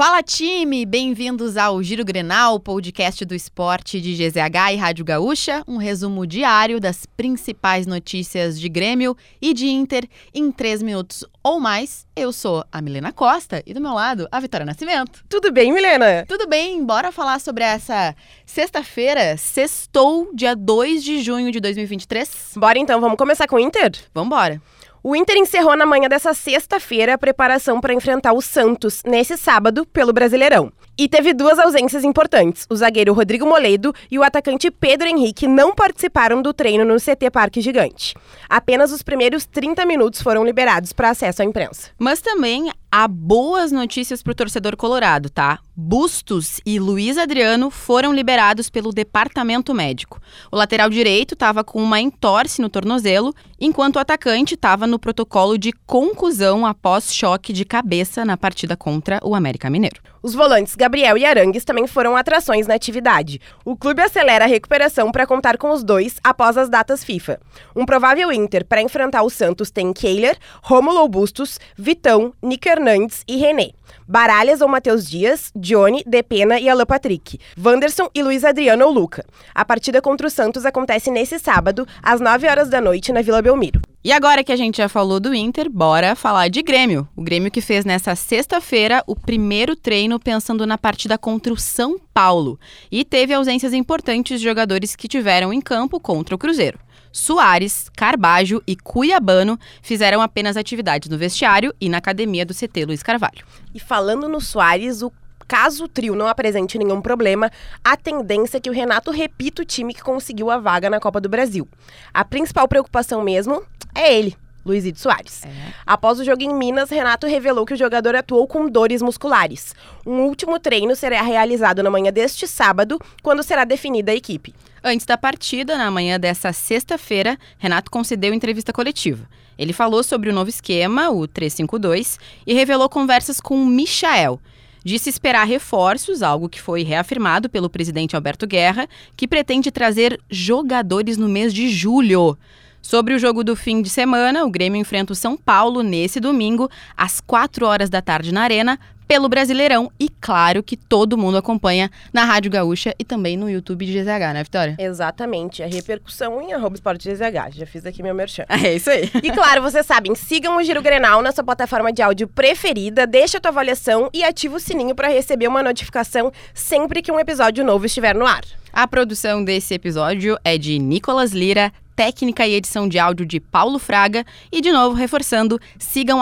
Fala time, bem-vindos ao Giro Grenal, podcast do esporte de GZH e Rádio Gaúcha, um resumo diário das principais notícias de Grêmio e de Inter em três minutos ou mais. Eu sou a Milena Costa e do meu lado a Vitória Nascimento. Tudo bem, Milena? Tudo bem, bora falar sobre essa sexta-feira, sextou, dia 2 de junho de 2023? Bora então, vamos começar com o Inter? Vambora. O Inter encerrou na manhã dessa sexta-feira a preparação para enfrentar o Santos nesse sábado pelo Brasileirão. E teve duas ausências importantes. O zagueiro Rodrigo Moledo e o atacante Pedro Henrique não participaram do treino no CT Parque Gigante. Apenas os primeiros 30 minutos foram liberados para acesso à imprensa. Mas também há boas notícias para o torcedor colorado, tá? Bustos e Luiz Adriano foram liberados pelo departamento médico. O lateral direito estava com uma entorse no tornozelo, enquanto o atacante estava no protocolo de conclusão após choque de cabeça na partida contra o América Mineiro. Os volantes Gabriel e Arangues também foram atrações na atividade. O clube acelera a recuperação para contar com os dois após as datas FIFA. Um provável Inter para enfrentar o Santos tem Kehler, Rômulo Bustos, Vitão, Nick Hernandes e René. Baralhas ou Matheus Dias, Johnny, Depena e Alan Patrick, Wanderson e Luiz Adriano ou Luca. A partida contra o Santos acontece nesse sábado, às 9 horas da noite, na Vila Belmiro. E agora que a gente já falou do Inter, bora falar de Grêmio. O Grêmio que fez nessa sexta-feira o primeiro treino pensando na partida contra o São Paulo. E teve ausências importantes de jogadores que tiveram em campo contra o Cruzeiro. Soares, Carbajo e Cuiabano fizeram apenas atividades no vestiário e na academia do CT Luiz Carvalho. E falando no Soares, o caso o trio não apresente nenhum problema, a tendência é que o Renato repita o time que conseguiu a vaga na Copa do Brasil. A principal preocupação mesmo é ele, Luizito Soares. É. Após o jogo em Minas, Renato revelou que o jogador atuou com dores musculares. Um último treino será realizado na manhã deste sábado, quando será definida a equipe. Antes da partida, na manhã dessa sexta-feira, Renato concedeu entrevista coletiva. Ele falou sobre o novo esquema, o 352, e revelou conversas com o Michael. Disse esperar reforços, algo que foi reafirmado pelo presidente Alberto Guerra, que pretende trazer jogadores no mês de julho. Sobre o jogo do fim de semana, o Grêmio enfrenta o São Paulo nesse domingo, às 4 horas da tarde na Arena, pelo Brasileirão. E claro que todo mundo acompanha na Rádio Gaúcha e também no YouTube de GZH, né, Vitória? Exatamente. A repercussão em arroba esporte GZH. Já fiz aqui meu merchan. É isso aí. E claro, vocês sabem, sigam o Giro Grenal na sua plataforma de áudio preferida, deixa a tua avaliação e ativa o sininho para receber uma notificação sempre que um episódio novo estiver no ar. A produção desse episódio é de Nicolas Lira, técnica e edição de áudio de Paulo Fraga. E, de novo, reforçando, sigam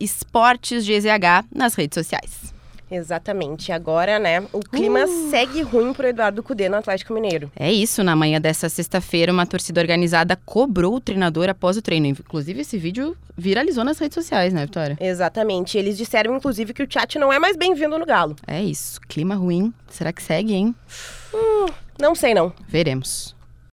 esportesgzh nas redes sociais. Exatamente. Agora, né, o clima uh. segue ruim pro Eduardo Cudê no Atlético Mineiro. É isso. Na manhã dessa sexta-feira, uma torcida organizada cobrou o treinador após o treino. Inclusive, esse vídeo viralizou nas redes sociais, né, Vitória? Exatamente. Eles disseram, inclusive, que o chat não é mais bem-vindo no Galo. É isso. Clima ruim. Será que segue, hein? Hum, não sei, não. Veremos.